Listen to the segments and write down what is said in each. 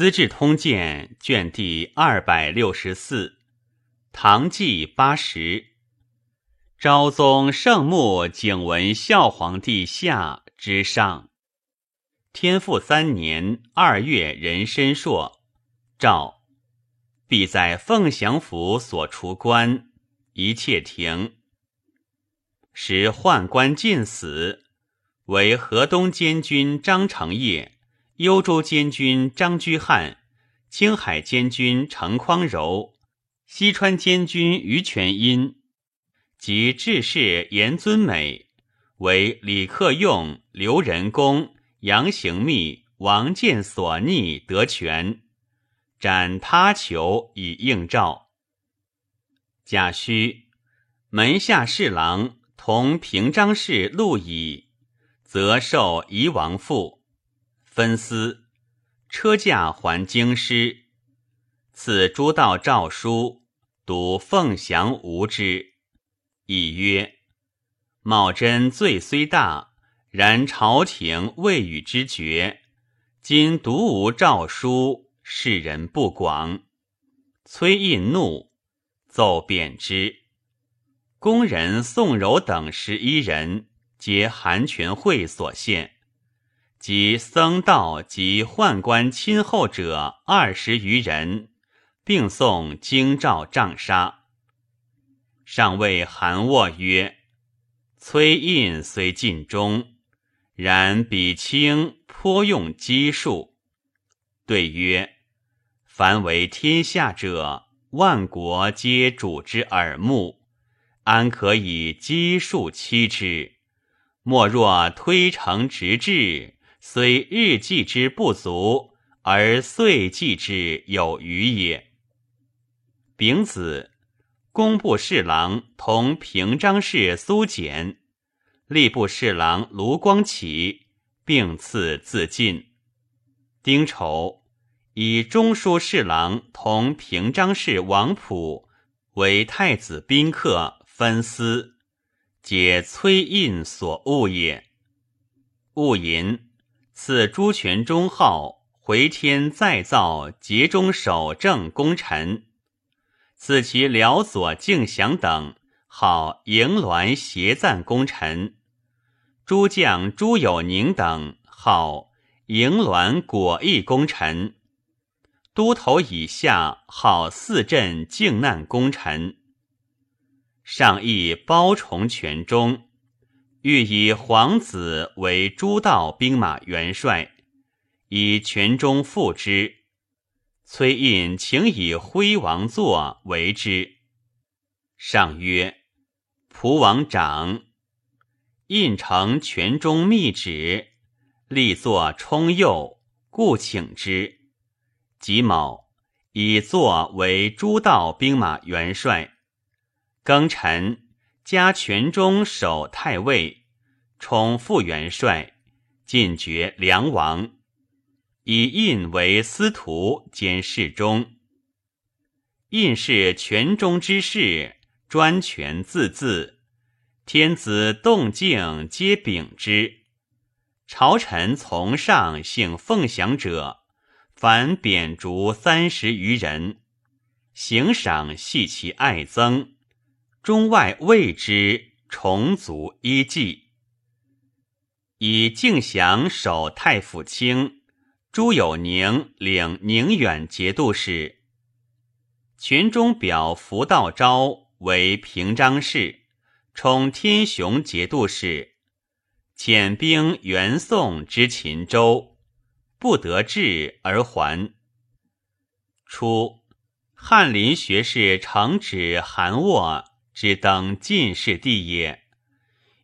资治通鉴》卷第二百六十四，唐纪八十。昭宗圣穆景文孝皇帝下之上。天复三年二月壬申朔，诏必在凤翔府所除官，一切停。时宦官尽死，为河东监军张承业。幽州监军张居翰、青海监军程匡柔、西川监军于全因及致仕严尊美，为李克用、刘仁恭、杨行密、王建所逆得权，斩他囚以应诏。贾诩门下侍郎同平章事陆乙，则受夷王父。分司车驾还京师，赐诸道诏书，读凤翔无之。以曰：茂贞罪虽大，然朝廷未与之决。今独无诏书，世人不广。崔胤怒，奏贬之。宫人宋柔等十一人，皆韩全会所献。及僧道及宦官亲厚者二十余人，并送京兆杖杀。上谓韩沃曰：“崔胤虽尽忠，然比卿颇用机术。”对曰：“凡为天下者，万国皆主之耳目，安可以机术欺之？莫若推诚直至。”虽日计之不足，而岁计之有余也。丙子，工部侍郎同平章事苏简、吏部侍郎卢光启并赐自尽。丁丑，以中书侍郎同平章事王溥为太子宾客分司，皆崔胤所恶也。戊寅。赐朱全忠号回天再造节中守正功臣，赐其辽左敬祥等号迎銮协赞功臣，诸将朱有宁等号迎銮果毅功臣，都头以下号四镇靖难功臣。上议包崇全忠。欲以皇子为诸道兵马元帅，以权中复之。崔胤请以徽王座为之。上曰：“蒲王长。”胤承权中密旨，立作充右，故请之。己卯，以座为诸道兵马元帅。庚辰。加权中守太尉，充副元帅，进爵梁王，以印为司徒兼侍中。印是权中之事，专权自恣，天子动静皆秉之。朝臣从上幸奉享者，凡贬逐三十余人，行赏系其爱憎。中外谓之重足一计，以敬祥守太府卿，朱有宁领宁远节度使。群中表福道昭为平章事，充天雄节度使，遣兵援宋之秦州，不得志而还。初，翰林学士承旨韩沃。只登进士第也。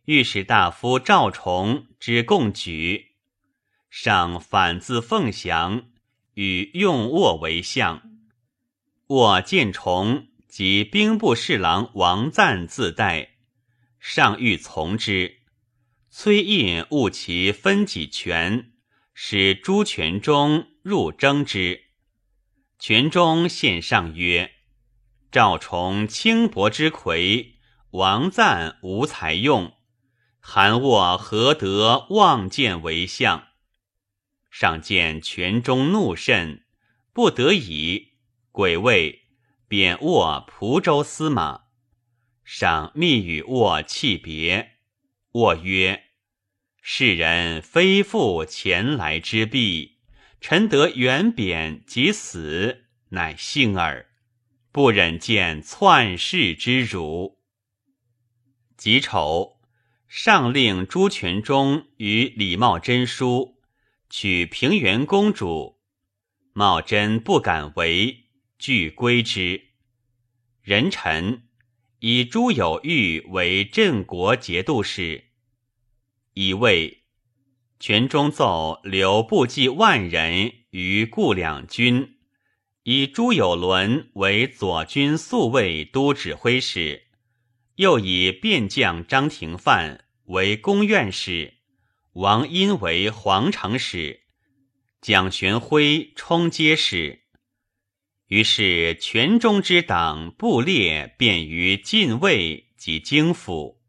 御史大夫赵崇之共举，上反自凤翔，与用沃为相。沃见崇及兵部侍郎王赞自代，上欲从之。崔胤误其分己权，使朱全忠入征之。全忠献上曰。赵崇轻薄之魁，王赞无才用，韩沃何得望见为相？上见权中怒甚，不得已，鬼位贬握蒲州司马。上密与握泣别，握曰：“世人非复前来之弊，臣得远贬即死，乃幸耳。不忍见篡世之辱。”己丑，上令朱全忠与李茂贞书，取平原公主。茂贞不敢为，拒归之。人臣。以朱有玉为镇国节度使，以为权中奏留部骑万人于固两军，以朱有伦为左军宿卫都指挥使，又以便将张廷范为宫院使，王殷为皇城使，蒋玄辉充街使。于是，全中之党部列便于晋卫及京府。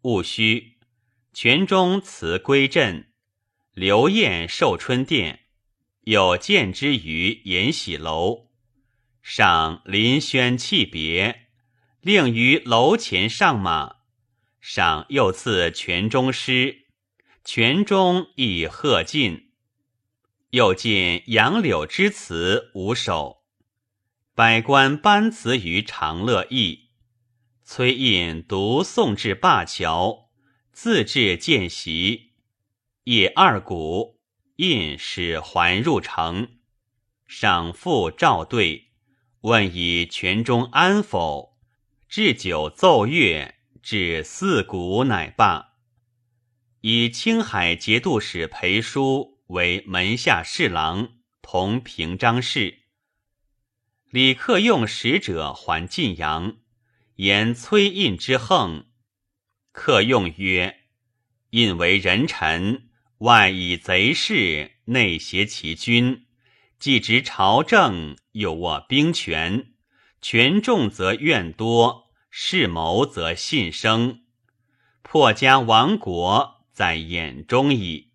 戊戌，全中辞归镇，刘晏寿春殿，有见之于延禧楼。上临轩泣别，令于楼前上马。上又赐全中诗，全中亦贺进。又见杨柳之词五首，百官班词于长乐驿。崔胤独送至灞桥，自至见席。夜二鼓，胤使还入城，赏复召对，问以泉中安否？置酒奏乐，至四鼓，乃罢。以青海节度使裴叔。为门下侍郎，同平章事。李克用使者还晋阳，言崔胤之横。克用曰：“胤为人臣，外以贼势，内挟其君，既执朝政，又握兵权，权重则怨多，事谋则信生，破家亡国，在眼中矣。”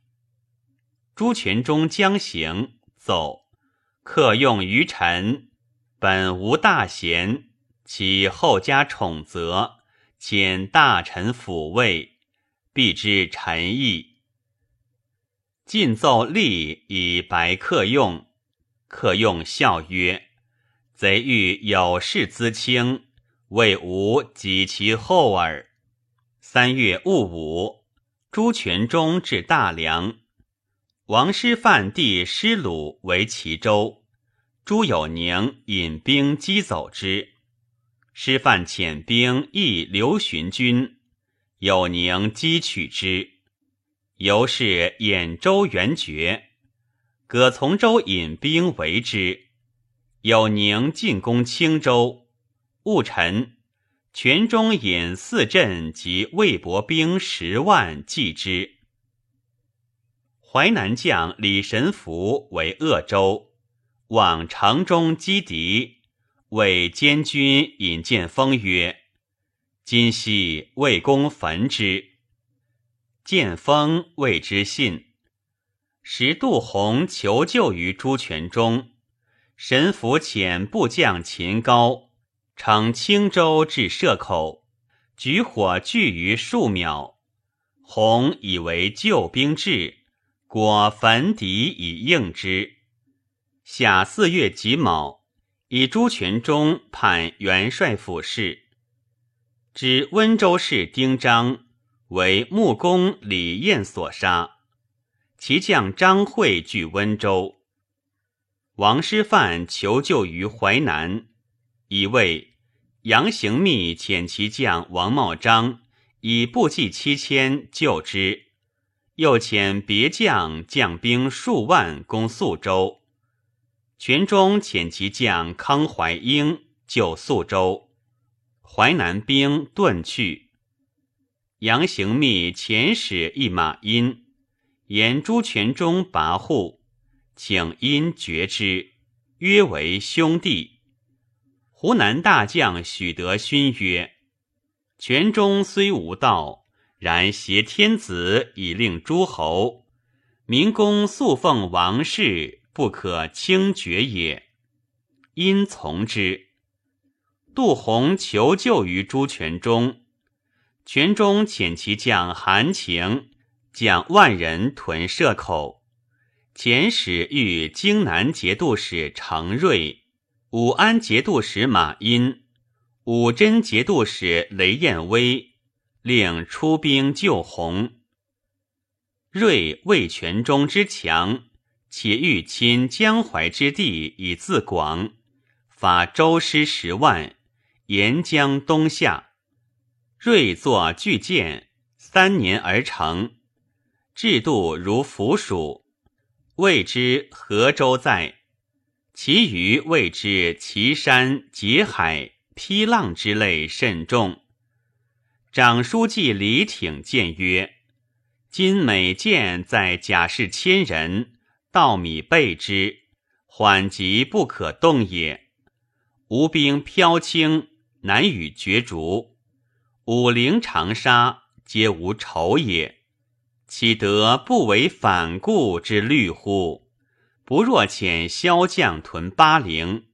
朱全忠将行，奏客用于臣，本无大贤，其后加宠责，遣大臣抚慰，必知臣意。进奏吏以白客用，客用笑曰：“贼欲有事资轻，为吾及其后耳。”三月戊午，朱全忠至大梁。王师范弟师鲁为齐州，朱有宁引兵击走之。师范遣兵诣刘询军，有宁击取之。由是兖州元绝，葛从周引兵围之。有宁进攻青州，戊辰，全中引四镇及魏博兵十万继之。淮南将李神福为鄂州，往城中击敌，为监军引见封曰：“今夕魏公焚之。”见风谓之信。时杜洪求救于朱全忠，神福遣部将秦高乘青州至社口，举火炬于数秒。洪以为救兵至。果焚敌以应之。夏四月己卯，以朱全忠判元帅府事。知温州市丁章为穆公李彦所杀，其将张惠据温州。王师范求救于淮南，以为杨行密遣其将王茂章以部骑七千救之。又遣别将将兵数万攻宿州，全中遣其将康怀英救宿州，淮南兵遁去。杨行密遣使一马殷，言朱全忠跋扈，请殷绝之，约为兄弟。湖南大将许德勋曰：“全忠虽无道。”然挟天子以令诸侯，民公素奉王室，不可轻绝也。因从之。杜洪求救于朱全忠，全忠遣其将韩情将万人屯射口。遣使谕荆南节度使程瑞、武安节度使马殷、武真节度使雷彦威，令出兵救洪。瑞为全忠之强，且欲侵江淮之地以自广，发周师十万，沿江东下。锐作巨舰，三年而成，制度如腐蜀。谓之河州在，其余谓之岐山、劫海、劈浪之类甚重。长书记李挺谏曰：“今每舰在甲士千人，稻米备之，缓急不可动也。吴兵飘轻，难与角逐。武陵、长沙皆无仇也。”岂得不为反顾之虑乎？不若遣骁将屯巴陵，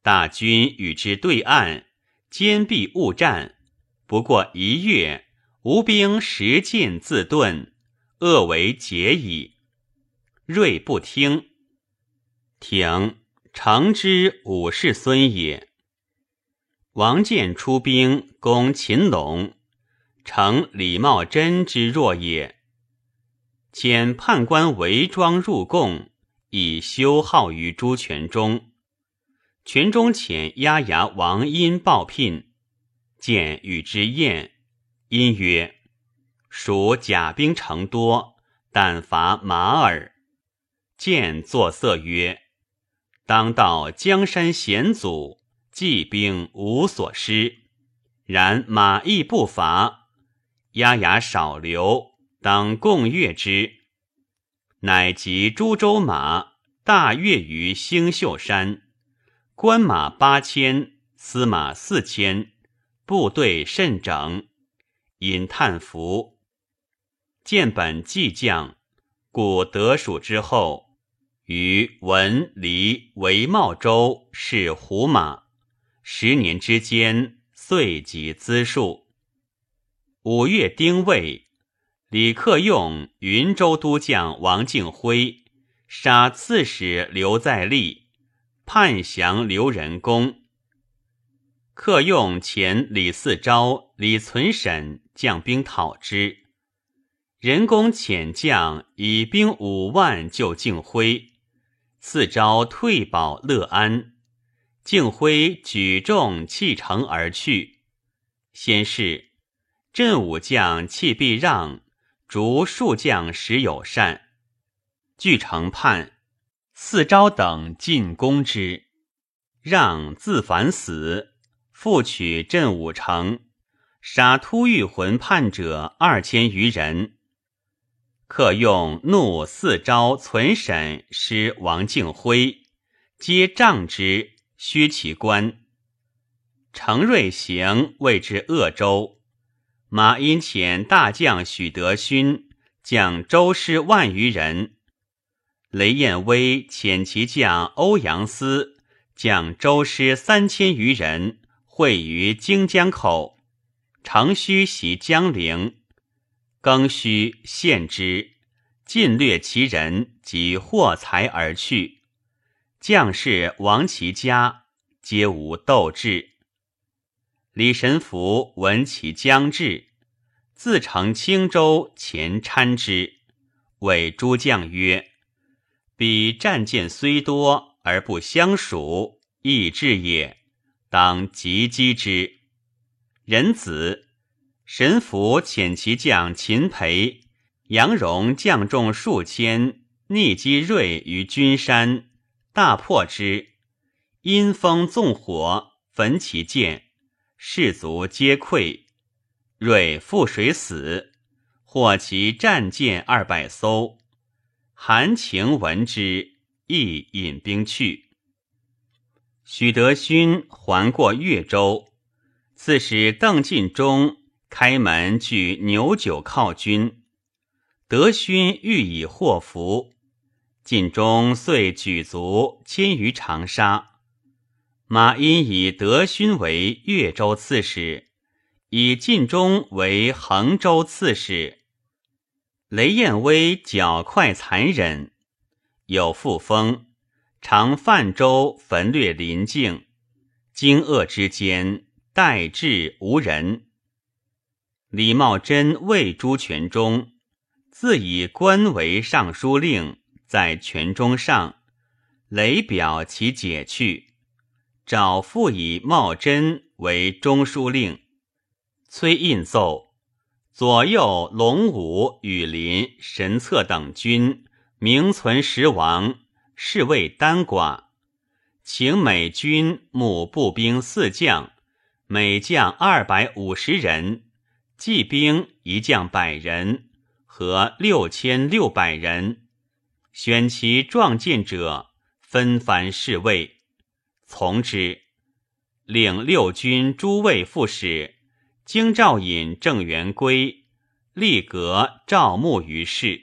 大军与之对岸，坚壁勿战。不过一月，吴兵十进自遁，恶为解矣。睿不听，挺诚之武士孙也。王建出兵攻秦陇，成李茂贞之弱也。遣判官韦庄入贡，以修号于朱全忠。全忠遣押牙王殷报聘，见与之宴。殷曰：“属甲兵成多，但伐马耳。”见作色曰：“当道江山险阻，骑兵无所失。然马亦不乏，押牙少留。”当共阅之，乃集诸州马大阅于星宿山，官马八千，司马四千，部队甚整。引叹服，见本计将，故得蜀之后，于文黎韦茂州是胡马，十年之间，遂及资数。五月丁未。李克用云州都将王敬辉杀刺史刘在立，叛降刘仁恭。克用遣李嗣昭、李存审将兵讨之，仁恭遣将以兵五万救敬辉，嗣昭退保乐安，敬辉举众弃城而去。先是，镇武将弃必让。逐数将时友善，据城叛，四昭等进攻之，让自反死，复取镇武城，杀突遇魂叛者二千余人。客用怒四昭存审师王敬辉，皆杖之，削其官。程瑞行谓之鄂州。马殷遣大将许德勋将周师万余人，雷彦威遣其将欧阳思将周师三千余人会于荆江口，程虚袭江陵，更须献之，尽掠其人及货财而去，将士亡其家，皆无斗志。李神福闻其将至，自乘青州前参之，谓诸将曰：“彼战舰虽多而不相属，亦至也。当急击之。”仁子神福遣其将秦培、杨荣将众数千，逆击锐于君山，大破之，阴风纵火，焚其舰。士卒皆溃，蕊覆水死，获其战舰二百艘。韩情闻之，亦引兵去。许德勋还过越州，刺史邓进忠开门拒牛酒犒军，德勋欲以祸福，晋中遂举卒迁于长沙。马殷以德勋为越州刺史，以晋中为衡州刺史。雷彦威狡快残忍，有复风，常泛舟焚掠邻境，惊愕之间，待至无人。李茂贞谓朱全忠，自以官为尚书令，在权中上，雷表其解去，找复以茂贞为中书令，崔印奏。左右龙武、羽林、神策等军名存实亡，是谓单寡。请美军募步兵四将，每将二百五十人；骑兵一将百人，合六千六百人。选其壮健者，分藩侍卫，从之。领六军诸卫副使。京兆尹郑元归立阁赵牧于世。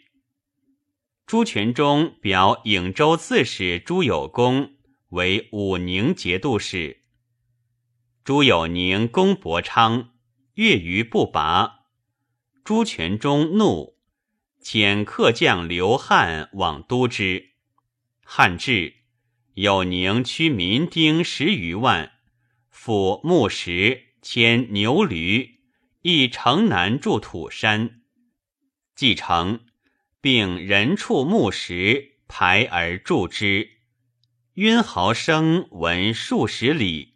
朱全忠表颍州刺史朱有功为武宁节度使。朱有宁攻伯昌，越于不拔。朱全忠怒，遣客将刘汉往都之。汉至，有宁区民丁十余万，抚木石。牵牛驴，亦城南筑土山，继承，并人畜木石排而筑之。晕号声闻数十里，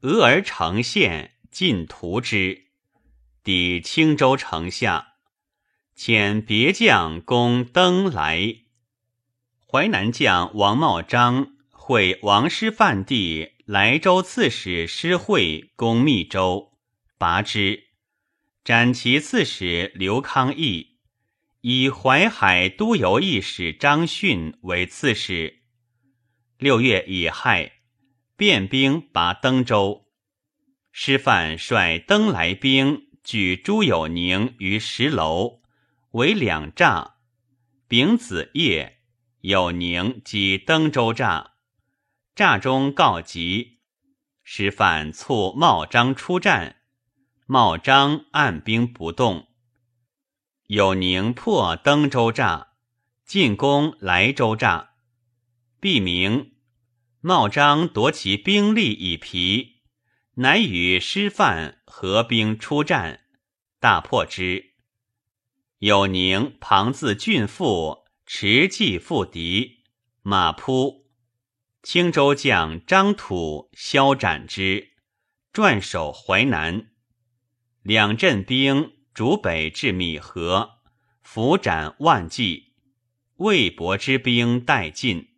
俄而成县，尽屠之。抵青州城下，遣别将攻登来。淮南将王茂章会王师范地。莱州刺史施惠攻密州，拔之。斩其刺史刘康义，以淮海都邮驿使张逊为刺史。六月乙亥，变兵拔登州。师范率登莱兵举朱有宁于石楼，为两诈。丙子夜，有宁即登州诈。诈中告急，师范促茂章出战，茂章按兵不动。有宁破登州诈，进攻莱州诈。毕明，茂章夺其兵力以疲，乃与师范合兵出战，大破之。有宁庞自郡父持骑赴敌，马扑。青州将张土削斩之，转守淮南。两镇兵逐北至米河，伏斩万计。魏博之兵殆尽。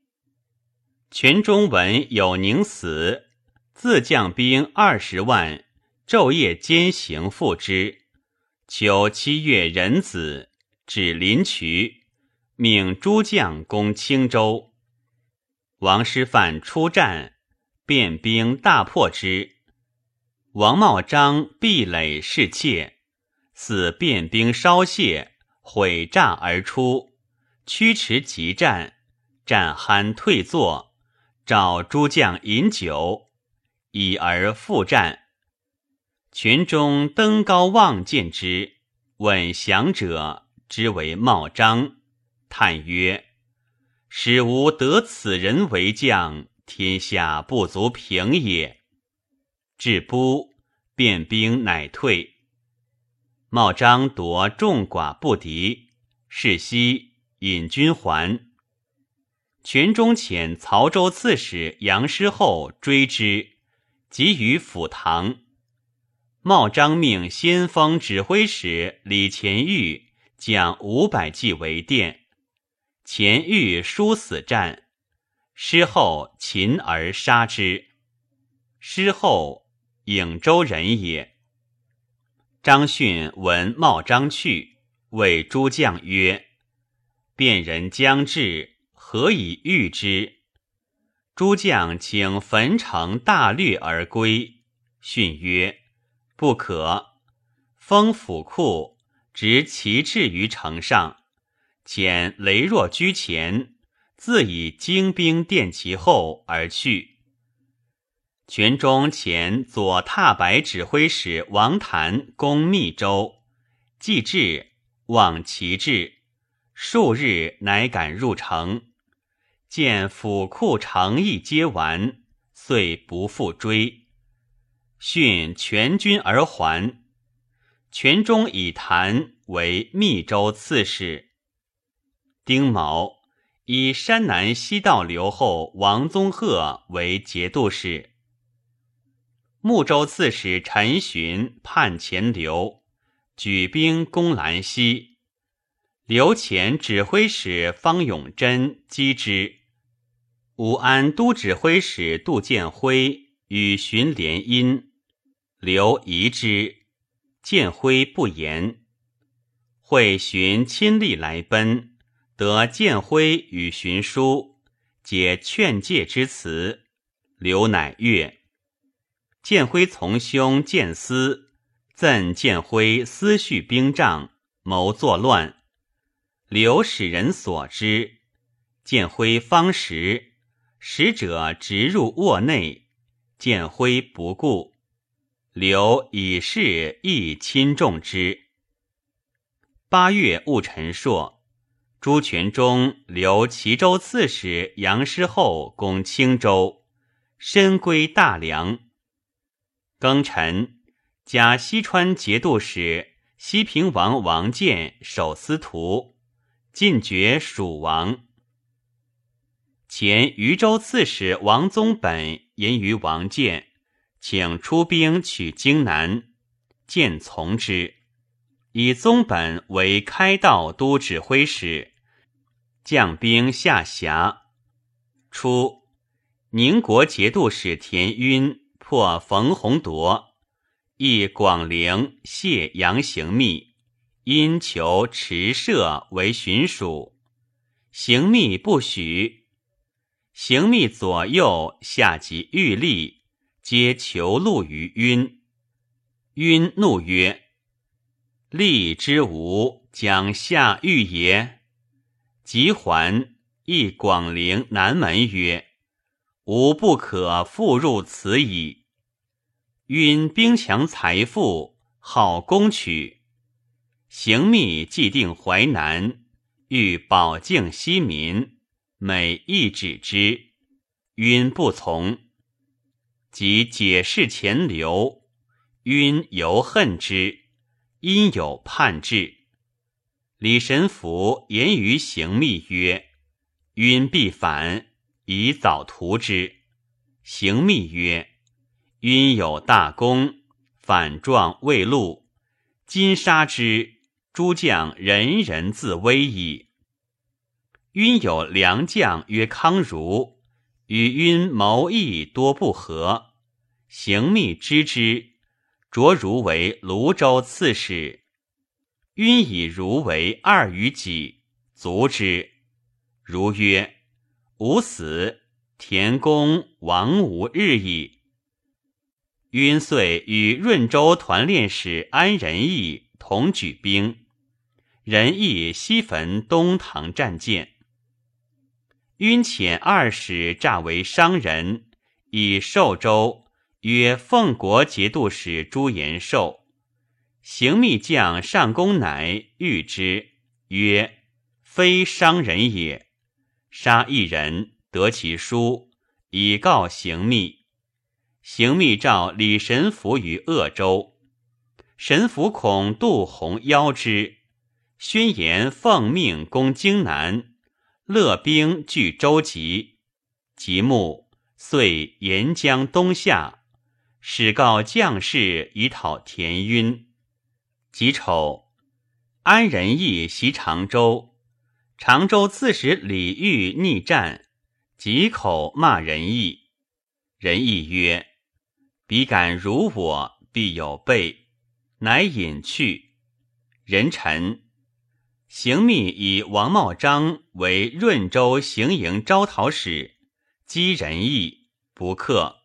全中闻有宁死，自将兵二十万，昼夜兼行赴之。求七月壬子，指临渠，命诸将攻青州。王师范出战，变兵大破之。王茂章壁垒侍妾，似变兵稍懈，毁栅而出，驱驰急战，战酣退坐，召诸将饮酒，已而复战。群中登高望见之，问降者，之为茂章，叹曰。使吾得此人为将，天下不足平也。至不，变兵乃退。茂章夺众寡不敌，是夕引军还。群中遣曹州刺史杨师厚追之，急于府堂。茂章命先锋指挥使李乾玉将五百骑为殿。前欲殊死战，师后擒而杀之。师后颍州人也。张逊闻茂章去，谓诸将曰：“便人将至，何以御之？”诸将请焚城大掠而归。逊曰：“不可。”封府库，执旗帜于城上。遣雷若居前，自以精兵垫其后而去。全中前左踏白指挥使王谭攻密州，既至，望其至，数日乃敢入城。见府库城邑皆完，遂不复追。训全军而还。全中以谭为密州刺史。丁卯，以山南西道留后王宗鹤为节度使。睦州刺史陈寻叛前刘，举兵攻兰溪。刘前指挥使方永贞击之。武安都指挥使杜建辉与荀联姻，刘疑之，建辉不言。会寻亲历来奔，得建辉与寻书，解劝诫之词。刘乃悦。建辉从兄建思，赠建辉思绪兵仗，谋作乱。刘使人所知，建辉方时，使者直入卧内，建辉不顾。刘以事亦亲重之。八月戊辰朔，朱全忠留齐州刺史杨师厚攻青州，身归大梁。庚辰，加西川节度使西平王王建守司徒，进爵蜀王。前渝州刺史王宗本言于王建，请出兵取荆南，见从之，以宗本为开道都指挥使，将兵下辖。初，宁国节度使田晕。破冯弘铎，亦广陵谢杨行密，因求持射为巡属，行密不许。行密左右下级御吏，皆求戮于晕。晕怒曰：“利之无将下狱也。”即还，亦广陵南门曰。吾不可复入此矣。晕兵强财富，好攻取。行密既定淮南，欲保境西民，每一指之，晕不从。即解释前流，晕犹恨之，因有叛志。李神福言于行密曰：“晕必反。”以早图之。行密曰：“晕有大功，反状未露。今杀之，诸将人人自危矣。”晕有良将曰康如，与晕谋议多不和。行密知之，擢如为泸州刺史。晕以如为二于己，卒之。如曰。吾死，田公亡无日矣。晕遂与润州团练使安仁义同举兵，仁义西焚东堂战舰。晕遣二使诈为商人，以寿州曰奉国节度使朱延寿。行密将上公乃遇之，曰：“非商人也。”杀一人，得其书，以告行密。行密召李神福于鄂州，神福恐杜洪邀之，宣言奉命攻荆南，乐兵据州籍。即暮，遂沿江东下，使告将士以讨田晕。己丑，安仁义袭常州。常州刺史李煜逆战，几口骂仁义。仁义曰：“彼敢辱我，必有备。”乃隐去。人臣行密以王茂章为润州行营招讨使，击仁义不克，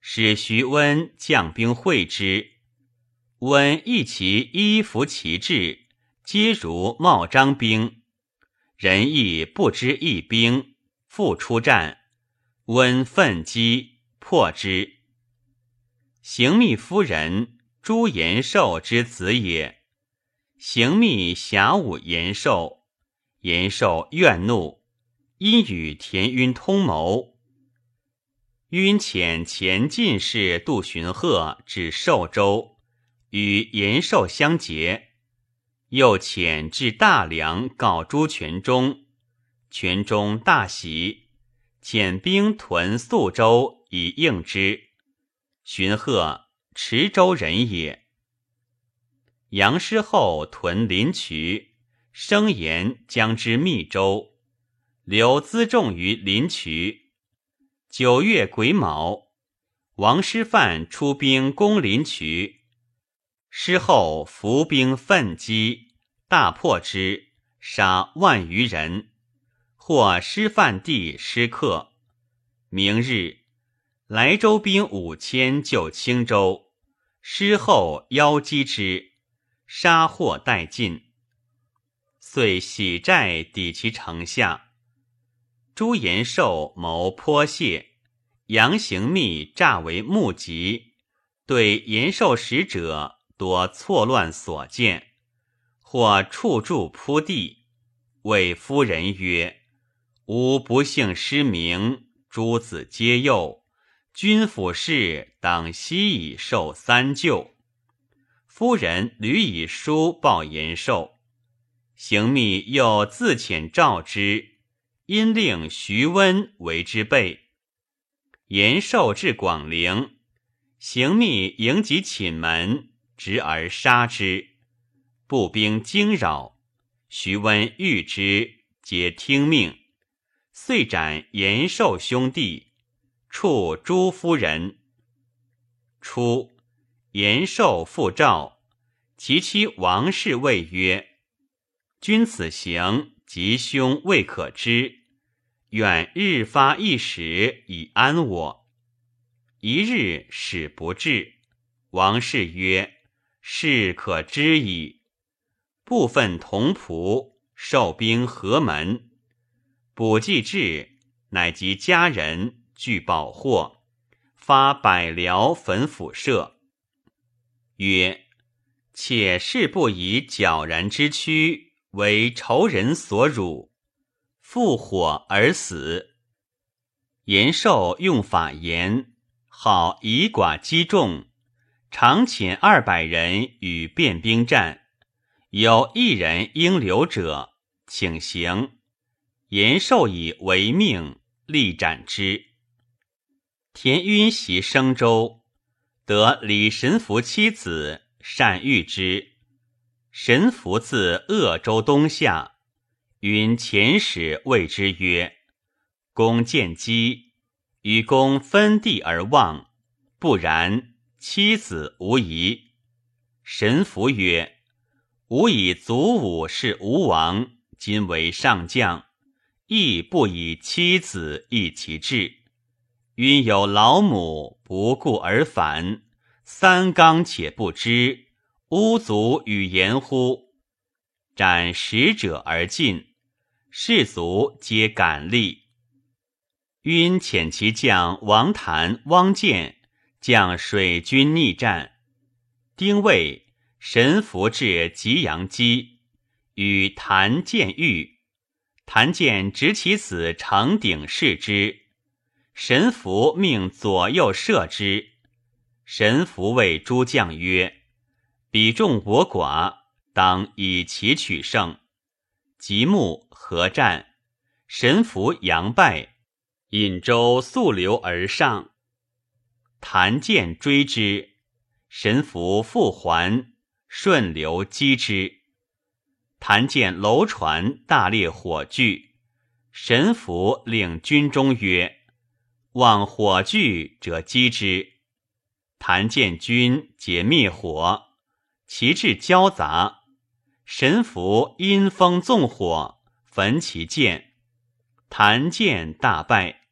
使徐温将兵会之。温亦其衣服旗帜，皆如茂章兵。仁义不知一兵，复出战，温奋击，破之。行密夫人朱延寿之子也。行密侠武延寿，延寿怨怒，因与田晕通谋。晕遣前进士杜荀鹤至寿州，与延寿相结。又遣至大梁告朱全忠，全忠大喜，遣兵屯宿州以应之。荀鹤池州人也。杨师厚屯临渠，声言将之密州，留辎重于临渠。九月癸卯，王师范出兵攻临渠。师后伏兵奋击，大破之，杀万余人，获师范地师客。明日，莱州兵五千救青州，师后邀击之，杀获殆尽。遂喜寨抵其城下。朱延寿谋颇谢，杨行密诈为目疾，对延寿使者。多错乱所见，或处柱铺地，谓夫人曰：“吾不幸失明，诸子皆幼，君府事当悉以受三救。”夫人屡以书报延寿，行密又自遣召之，因令徐温为之备。延寿至广陵，行密迎及寝门。执而杀之，步兵惊扰，徐温遇之，皆听命，遂斩延寿兄弟，处朱夫人。初，延寿复召，其妻王氏谓曰：“君此行，吉凶未可知，愿日发一使以安我。”一日使不至，王氏曰。事可知矣。部分同仆受兵何门，卜既至，乃及家人俱保获，发百僚焚府舍。曰：且事不以皎然之躯为仇人所辱，复火而死。延寿用法严，好以寡击众。常遣二百人与便兵战，有一人应留者，请行。延寿以为命，力斩之。田晕袭生州，得李神福妻子，善遇之。神福自鄂州东下，云遣使谓之曰：“公见机，与公分地而望，不然。”妻子无疑。神符曰：“吾以祖武是吴王，今为上将，亦不以妻子易其志。晕有老母，不顾而返，三纲且不知，巫族与言乎？斩使者而进，士卒皆敢立。晕遣其将王谭、汪建。”将水军逆战，丁未，神符至吉阳基，与谭建遇。谭建执其子成鼎视之，神符命左右射之。神符谓诸将曰：“彼众我寡，当以其取胜。”吉木合战，神符佯败，引舟溯流而上。谭剑追之，神符复还，顺流击之。谭见楼船大烈火炬，神符令军中曰：“望火炬者击之。”谭见军解灭火，其志交杂，神符因风纵火，焚其剑，谭剑大败。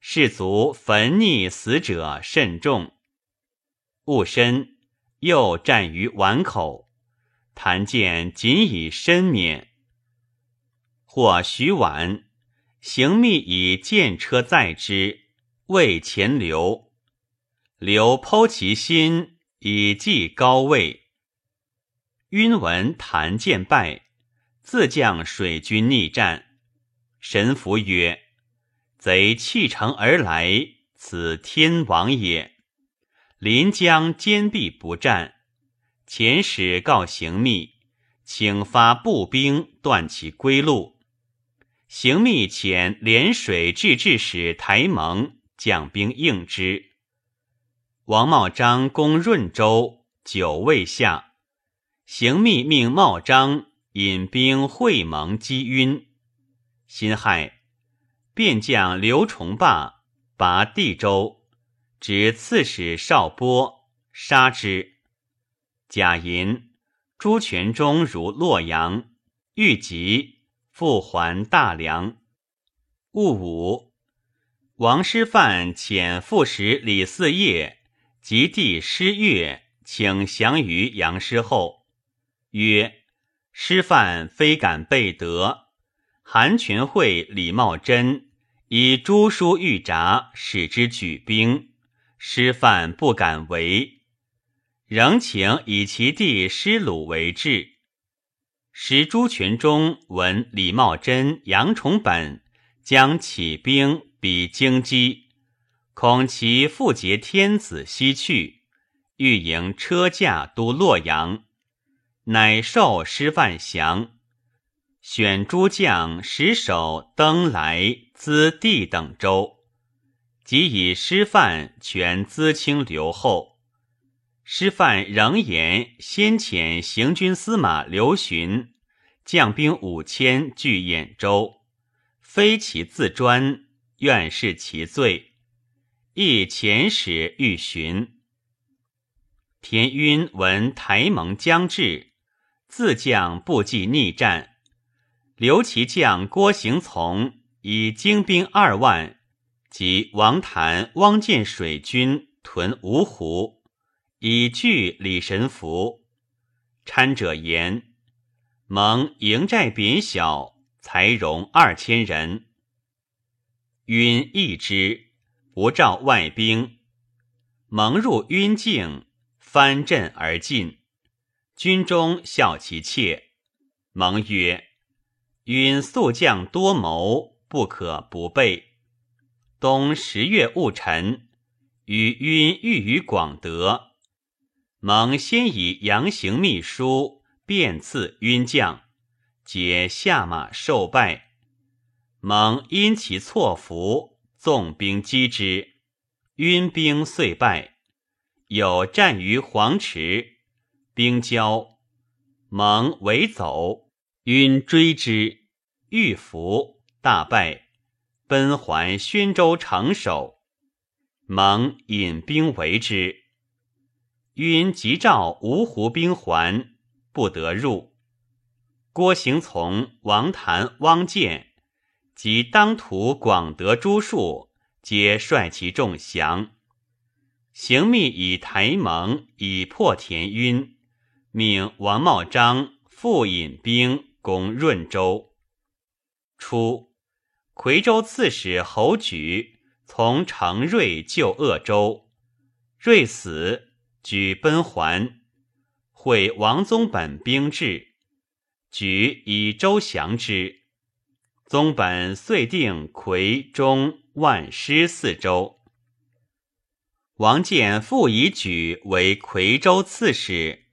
士卒焚溺死者甚众，戊申，又战于宛口，谭见仅以身免。或徐婉，行密以剑车载之，未前流。刘剖其心，以继高位。晕闻谭剑败，自将水军逆战。神符曰：“贼弃城而来，此天亡也。临江坚壁不战。遣使告行密，请发步兵断其归路。行密遣涟水制置使台蒙将兵应之。王茂章攻润州，久未下。”行密命茂章引兵会盟击晕，辛亥，便将刘崇霸拔地州，执刺史邵波，杀之。贾银、朱全忠如洛阳，欲急，复还大梁。戊午，王师范遣副使李嗣业及弟师乐，请降于杨师后。曰：师范非敢背德。韩群会李茂贞以朱书玉札，使之举兵，师范不敢为，仍请以其弟师鲁为质。时朱全忠闻李茂贞、杨崇本将起兵比京畿，恐其复结天子西去，欲迎车驾都洛阳。乃授师范降，选诸将使守登莱、资地等州，即以师范全资清留后。师范仍言先遣行军司马刘询将兵五千据兖州，非其自专，愿是其罪，亦遣使欲寻。田晕闻台盟将至。自将部骑逆战，刘其将郭行从以精兵二万及王谭、汪建水军屯芜湖，以拒李神福。参者言：蒙营寨扁小，才容二千人。晕易之，不召外兵。蒙入晕境，翻阵而进。军中笑其妾，蒙曰：“允素将多谋，不可不备。”冬十月戊辰，与晕遇于广德。蒙先以杨行秘书便赐晕将，皆下马受拜。蒙因其错服，纵兵击之，晕兵遂败。有战于黄池。兵交，蒙为走，晕追之，遇伏，大败，奔还宣州城守。蒙引兵围之，晕急召芜湖兵还，不得入。郭行从、王谭、汪建及当涂广德诸数，皆率其众降。行密以台盟以破田晕。命王茂章复引兵攻润州。初，夔州刺史侯举从成瑞救鄂州，瑞死，举奔还，会王宗本兵至，举以州降之。宗本遂定夔中万师四州。王建复以举为夔州刺史。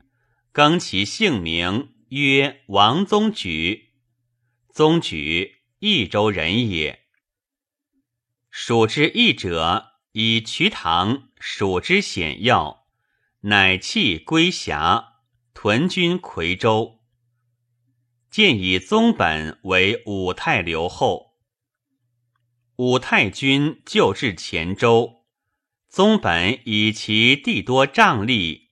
更其姓名曰王宗举，宗举益州人也。蜀之义者，以瞿塘蜀之险要，乃弃归峡，屯军夔州。建以宗本为武太留后。武太君就至黔州，宗本以其地多瘴疠。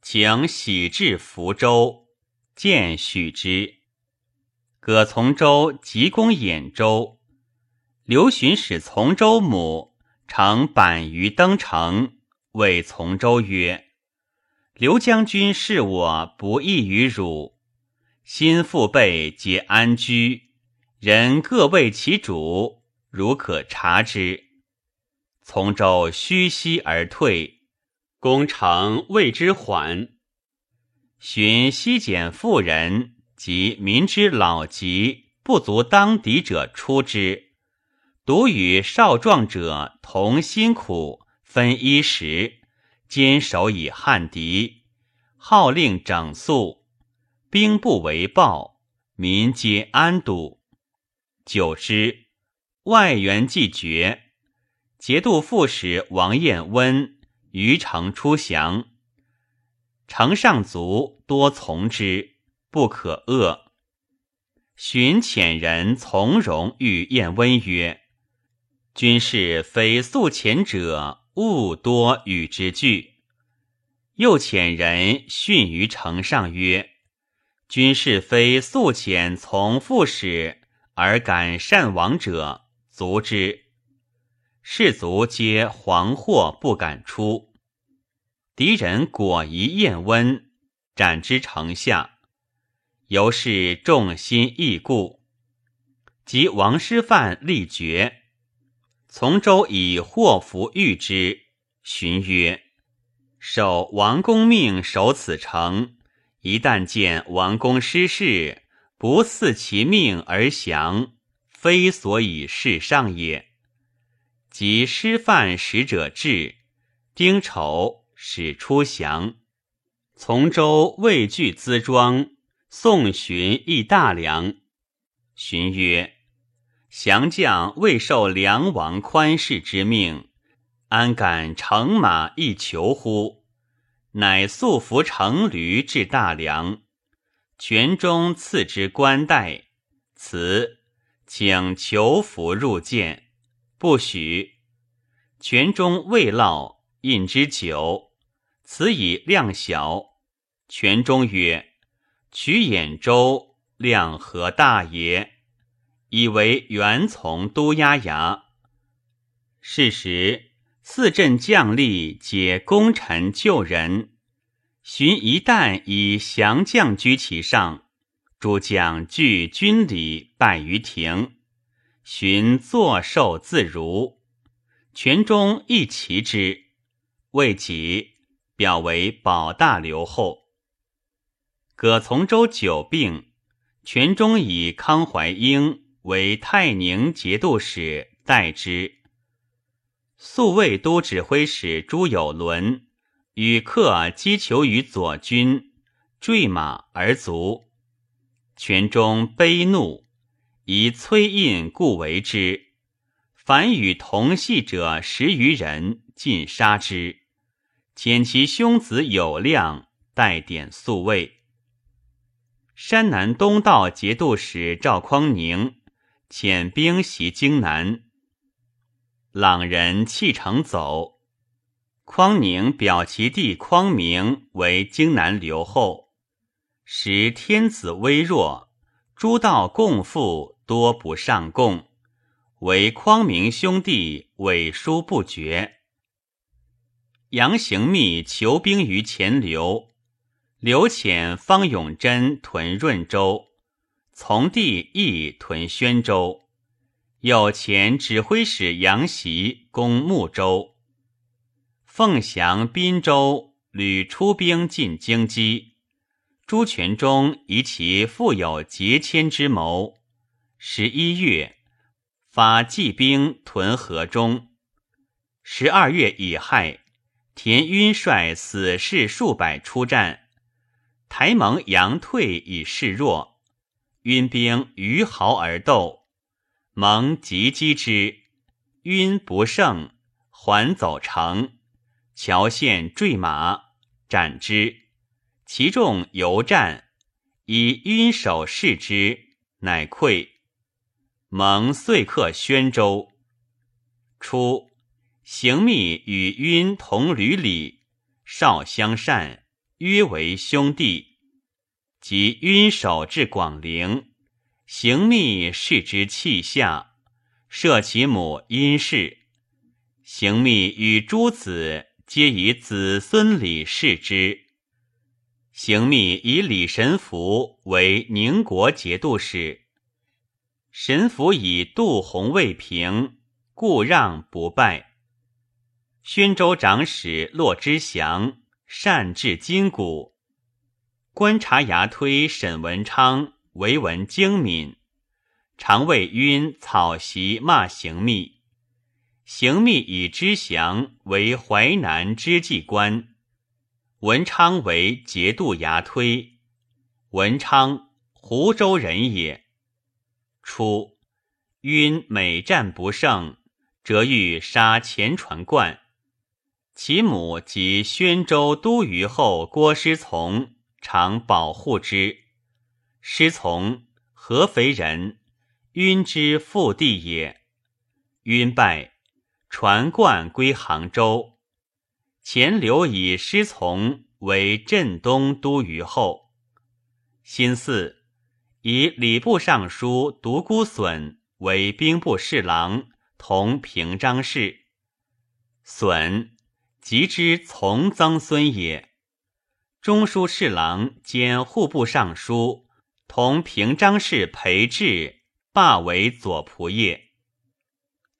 请喜至福州，见许之。葛从周急攻兖州，刘询使从周母乘板鱼登城，谓从周曰：“刘将军视我不义于汝，心腹辈皆安居，人各为其主，如可察之。从州虚息而退，攻城谓之缓。寻西减妇人及民之老疾不足当敌者出之，独与少壮者同辛苦，分衣食，坚守以汉敌。号令整肃，兵不为暴，民皆安堵。久之，外援既绝，节度副使王彦温于城出降。城上卒多从之，不可遏。寻遣人从容与彦温曰：“军士非速遣者，勿多与之惧。”又遣人训于城上曰：“军士非素遣从副使而敢善往者，卒之。”士卒皆惶惑，不敢出。敌人果疑燕温，斩之城下。由是众心异故。及王师范力绝，从周以祸福遇之，寻曰：“守王公命守此城，一旦见王公失事，不似其命而降，非所以事上也。”及师范使者至，丁丑。使出降，从州畏惧资庄，送寻一大梁。荀曰：“降将未受梁王宽释之命，安敢乘马亦求乎？”乃素服乘驴至大梁，权中赐之冠带，辞请求服入见，不许。权中未落，印之酒。此以量小，权中曰：“取兖州，量何大也？”以为原从都押牙。是时，四镇将吏皆功臣旧人，寻一旦以降将居其上，诸将据军礼拜于庭，寻坐受自如。权中亦其之，未己。表为保大留后。葛从周久病，权中以康怀英为泰宁节度使代之。宿卫都指挥使朱有伦与客击求于左军，坠马而卒。权中悲怒，以崔胤故为之。凡与同系者十余人，尽杀之。遣其兄子有亮代点宿卫。山南东道节度使赵匡宁遣兵袭荆南，朗人弃城走。匡宁表其弟匡明为荆南留后，时天子微弱，诸道共附多不上贡，为匡明兄弟委书不绝。杨行密求兵于前刘，刘遣方永贞屯润州，从弟亦屯宣州，又遣指挥使杨袭攻睦州。凤翔滨州屡出兵进京畿，朱全忠以其富有节谦之谋，十一月发骑兵屯河中，十二月乙亥。田晕率死士数百出战，台蒙佯退以示弱。晕兵于壕而斗，蒙急击之，晕不胜，还走城，桥陷坠马，斩之。其众犹战，以晕手视之，乃溃。蒙遂克宣州。初。行密与晕同旅里，少相善，约为兄弟。及晕守至广陵，行密视之气下，摄其母殷氏。行密与诸子皆以子孙礼视之。行密以李神福为宁国节度使。神符以杜洪未平，故让不拜。宣州长史骆之祥善治金谷，观察牙推沈文昌为文精敏，常为晕草席骂行密。行密以知祥为淮南知计官，文昌为节度牙推。文昌，湖州人也。初，晕每战不胜，折欲杀前传冠。其母及宣州都虞后郭师从常保护之。师从合肥人，晕之父弟也。晕败，传贯归杭州。钱留以师从为镇东都虞后。新四。以礼部尚书独孤损为兵部侍郎，同平章事。损即之从曾孙也。中书侍郎兼户部尚书，同平章事裴志罢为左仆射。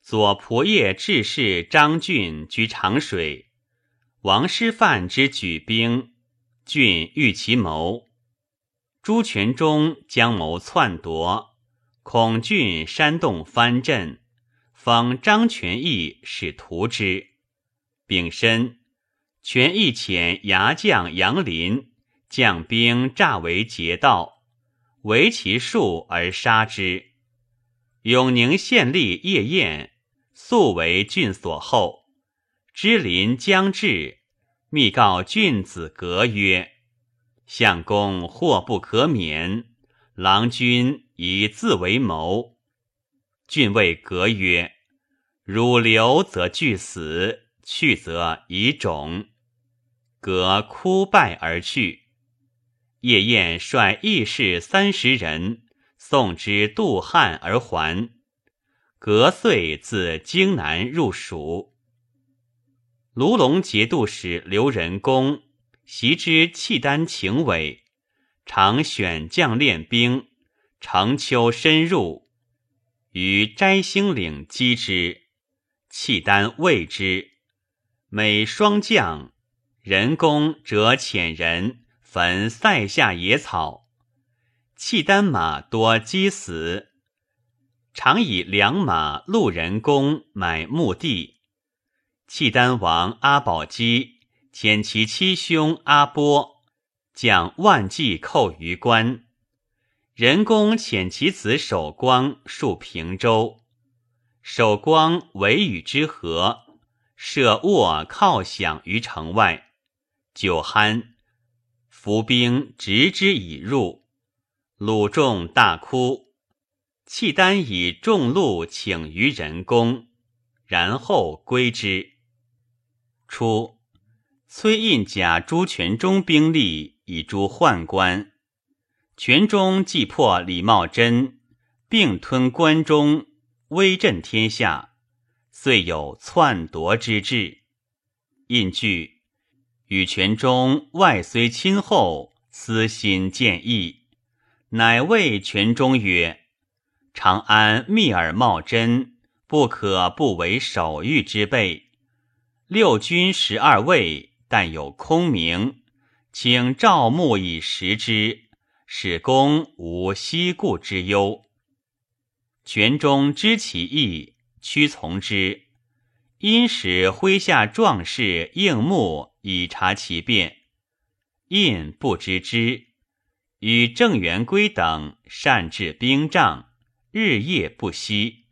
左仆射致仕张俊居长水，王师范之举兵，俊欲其谋。朱全忠将谋篡夺，孔俊煽动藩镇，封张全义使屠之。丙申，全义遣牙将杨林将兵诈为劫道，为其数而杀之。永宁县吏叶彦素为郡所后，知临将至，密告郡子革曰。相公祸不可免，郎君以自为谋。郡谓革曰：“汝留则俱死，去则以冢。”革哭拜而去。叶晏率义士三十人送之渡汉而还。隔岁自荆南入蜀。卢龙节度使刘仁恭。习之契丹情伪，常选将练兵，长秋深入，于摘星岭击之。契丹畏之，每双将人工折遣人焚塞下野草，契丹马多饥死，常以良马路人工买墓地。契丹王阿保机。遣其七兄阿波将万骑寇于关，人公遣其子守光戍平州，守光为与之和，设卧靠享于城外，酒酣，伏兵执之以入，鲁众大哭，契丹以众禄请于人公，然后归之。初。崔胤假朱全忠兵力以诛宦官，全忠既破李茂贞，并吞关中，威震天下，遂有篡夺之志。胤惧，与全忠外虽亲厚，私心见异，乃谓全忠曰：“长安密而茂贞，不可不为守御之备。六军十二卫。”但有空名，请赵牧以食之，使公无息故之忧。权中知其意，屈从之。因使麾下壮士应募以察其变。印不知之，与郑元圭等善治兵仗，日夜不息。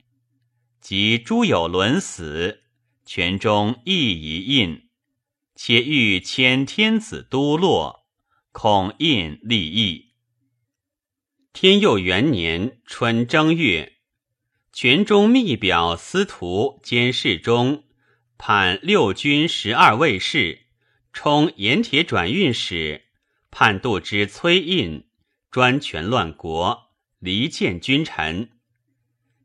及朱有伦死，权中亦以印。且欲迁天子都洛，恐印立异。天佑元年春正月，全中密表司徒兼侍中，判六军十二卫士，充盐铁转运使，判度之崔胤，专权乱国，离间君臣，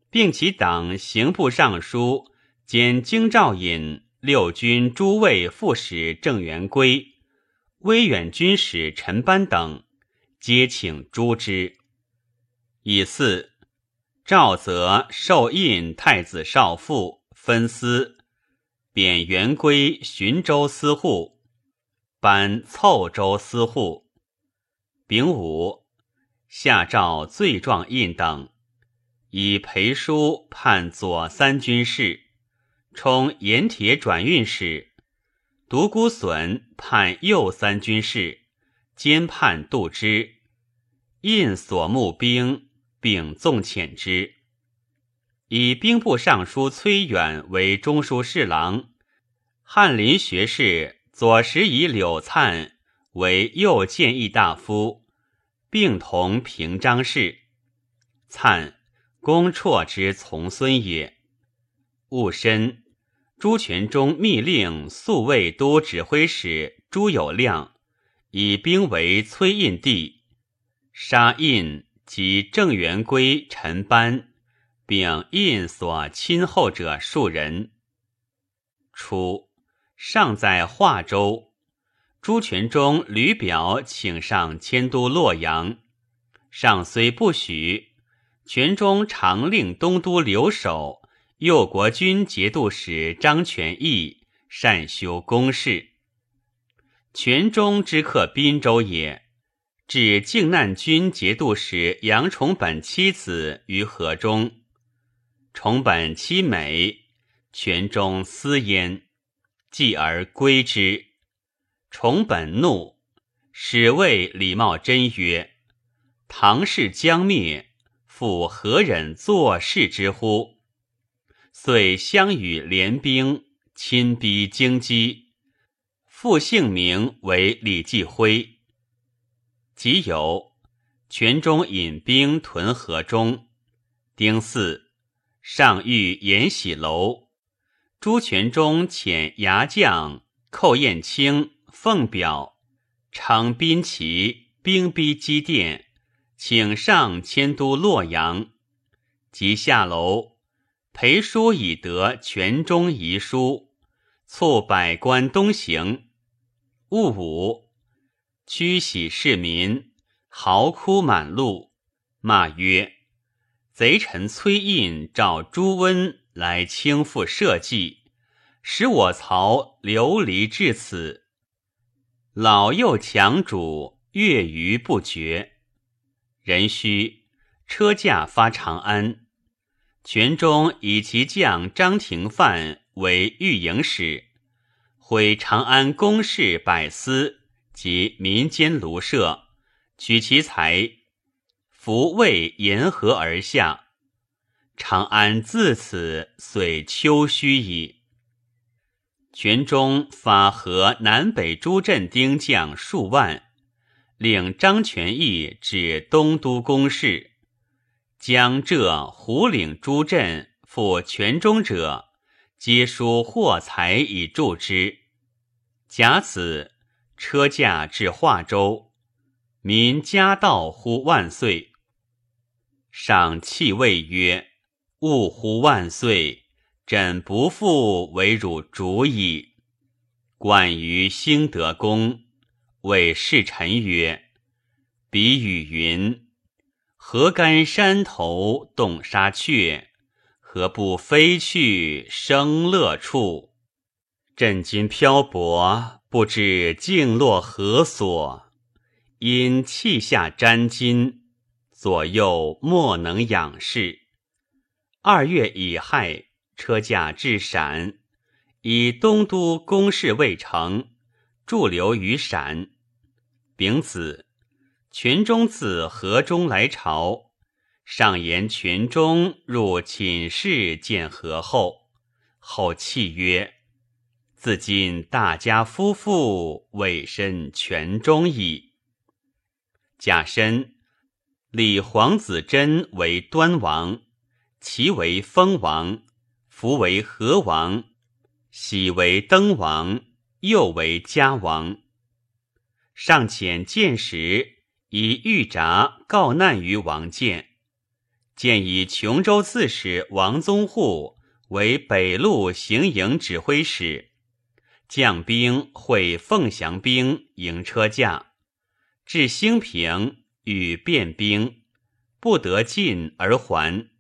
并其党刑部尚书兼京兆尹。六军诸卫副使郑元圭、威远军使陈班等，皆请诛之。以四赵则受印太子少傅，分司，贬元归寻州司户，颁凑州司户。丙午，下诏罪状印等，以裴书判左三军事，充盐铁转运使；独孤损判右三军事，兼判度之。印所募兵。并纵遣之，以兵部尚书崔远为中书侍郎，翰林学士左拾遗柳粲为右谏议大夫，并同平章事。粲，公绰之从孙也。戊申，朱全忠密令宿卫都指挥使朱友谅以兵为崔印地，杀印。及郑元归、陈班，并印所亲厚者数人。初，尚在华州，朱全忠屡表请上迁都洛阳，上虽不许，全忠常令东都留守右国军节度使张全义善修宫事。全忠之客滨州也。至靖难军节度使杨崇本妻子于河中，崇本妻美，全中思焉，继而归之。崇本怒，使谓李茂贞曰：“唐氏将灭，复何忍坐视之乎？”遂相与联兵，亲逼京畿，复姓名为李继辉。即有泉中引兵屯河中，丁巳，上御延禧楼。朱全忠遣牙将寇彦卿奉表，称兵旗，兵逼基殿，请上迁都洛阳。即下楼，裴书已得泉中遗书，促百官东行。戊午。驱喜市民，嚎哭满路，骂曰：“贼臣崔胤召朱温来倾覆社稷，使我曹流离至此。老幼强主，月余不绝。人须车驾发长安，全中以其将张廷范为御营使，毁长安宫室百司。”及民间庐舍，取其财，弗为沿河而下。长安自此遂丘墟矣。全中发河南北诸镇丁将数万，令张全义至东都公事，江浙湖岭诸镇赴全中者，皆书货财以助之。甲子。车驾至华州，民家道呼万岁。上泣谓曰：“勿呼万岁，朕不复为汝主矣。”冠于兴德宫，谓侍臣曰：“比语云：‘何干山头动沙雀，何不飞去生乐处？’朕今漂泊。”不知静落何所，因气下沾巾，左右莫能仰视。二月乙亥，车驾至陕，以东都公事未成，驻留于陕。丙子，群中自河中来朝，上言群中入寝室见何后，后泣曰。自今大家夫妇委身全中矣。甲申，立皇子真为端王，齐为封王，福为和王，喜为登王，又为嘉王。上遣见时，以玉札告难于王建，建以琼州刺史王宗护为北路行营指挥使。将兵会凤翔兵迎车驾，至兴平与变兵，不得进而还。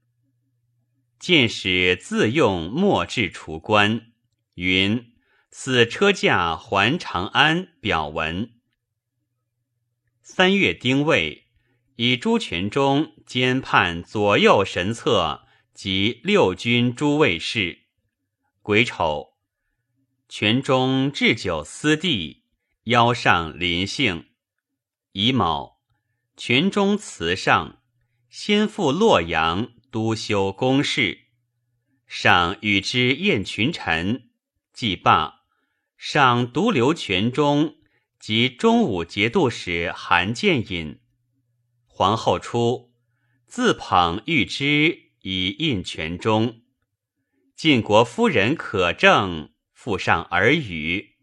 见使自用墨制除官，云此车驾还长安表文。三月丁未，以朱全忠兼判左右神策及六军诸卫士。癸丑，全忠置酒私地，邀上临幸。乙卯，全忠辞上，先赴洛阳。督修公事，上与之宴群臣，既罢，上独留泉中及中武节度使韩建饮。皇后出，自捧玉之以印泉中。晋国夫人可正附上耳语，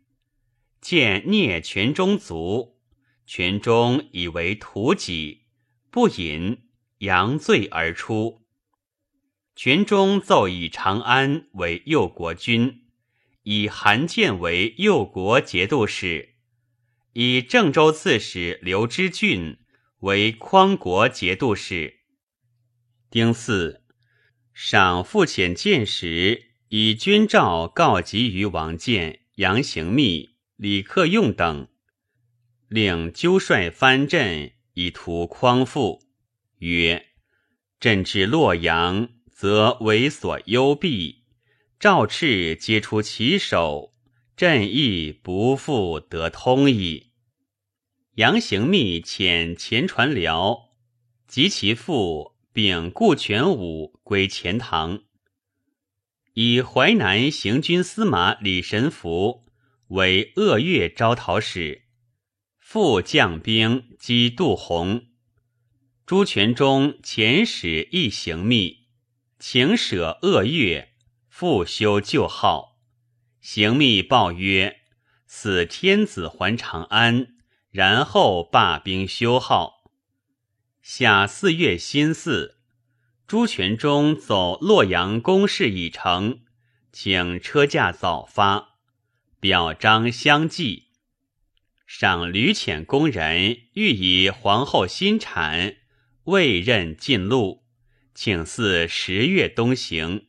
见聂全中卒，全中以为屠己，不饮，扬醉而出。全中奏以长安为右国君，以韩建为右国节度使，以郑州刺史刘知俊为匡国节度使。丁巳，赏复遣见时，以军诏告急于王建、杨行密、李克用等，令纠率藩镇以图匡复，曰：“朕至洛阳。”则为所幽闭，赵赤皆出其手，朕亦不复得通矣。杨行密遣前传辽，及其父，秉顾全武归钱塘，以淮南行军司马李神福为鄂越招讨使，副将兵击杜洪。朱全忠遣使一行密。请舍恶月，复修旧号。行密报曰：“死天子还长安，然后罢兵修号。”夏四月辛巳，朱全忠走洛阳公事已成，请车驾早发，表彰相继。赏吕遣宫人欲以皇后新产，未任进禄。请似十月东行，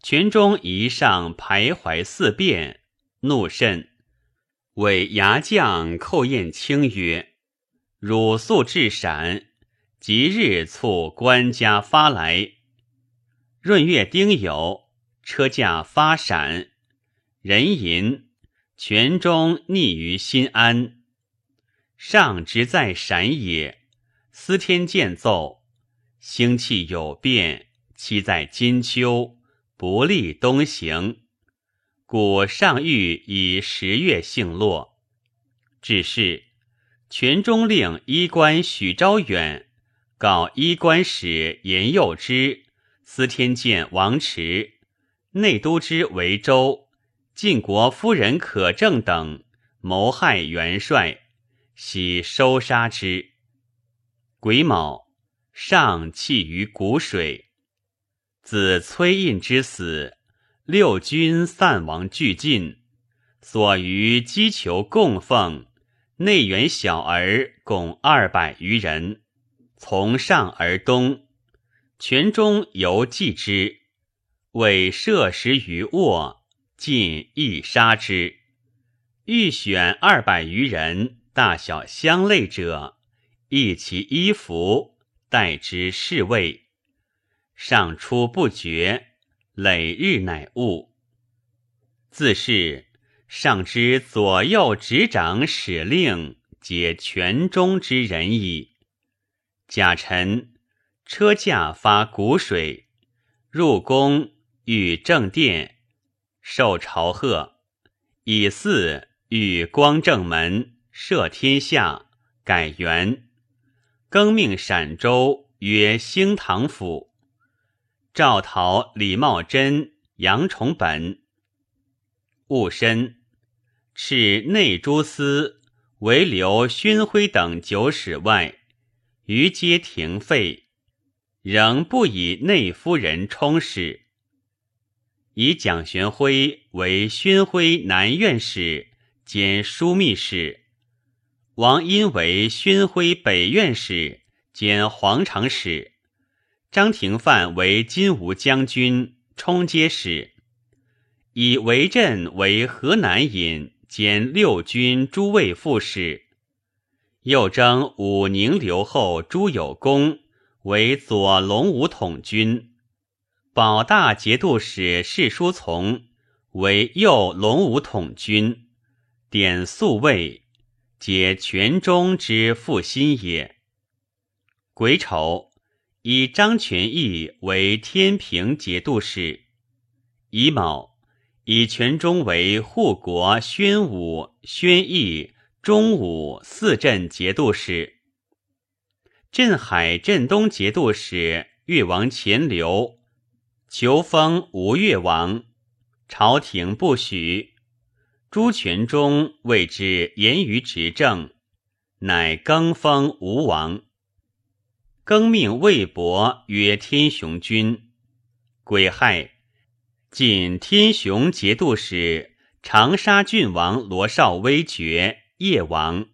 群中一上徘徊四变，怒甚，谓牙将寇彦卿曰：“汝速至陕，即日促官家发来。”闰月丁酉，车驾发陕，人吟，全中匿于新安。上直在陕也，司天见奏。星气有变，期在金秋，不利东行，故上谕以十月幸落。只是全中令衣冠许昭远告衣冠使严幼之、司天监王迟、内都之韦州、晋国夫人可正等谋害元帅，悉收杀之。癸卯。上弃于谷水，自崔胤之死，六军散亡俱尽，所余击求供奉，内援小儿共二百余人，从上而东，泉中犹继之，为设食于卧，尽亦杀之。欲选二百余人，大小相类者，一其衣服。待之侍卫，上出不绝，累日乃悟。自是上之左右执掌使令，皆权中之人矣。贾臣车驾发谷水，入宫与正殿，受朝贺，以嗣与光正门，赦天下，改元。更命陕州曰兴唐府，赵陶、李茂贞、杨崇本。戊申，敕内诸司唯留勋辉等九使外，余皆停废，仍不以内夫人充使。以蒋玄辉为勋辉南院使兼枢密使。王因为勋辉北院使兼皇长使，张廷范为金吾将军、充阶使，以韦镇为河南尹兼六军诸卫副使。又征武宁留后朱有功为左龙武统军，保大节度使释书从为右龙武统军，点宿卫，皆权中之复心也。癸丑。以张全义为天平节度使，乙卯，以权中为护国宣武、宣义、中武四镇节度使。镇海、镇东节度使越王钱镠求封吴越王，朝廷不许。朱全忠谓之言于执政，乃更封吴王。更命魏博曰天雄君，癸亥，晋天雄节度使长沙郡王罗绍威爵夜王。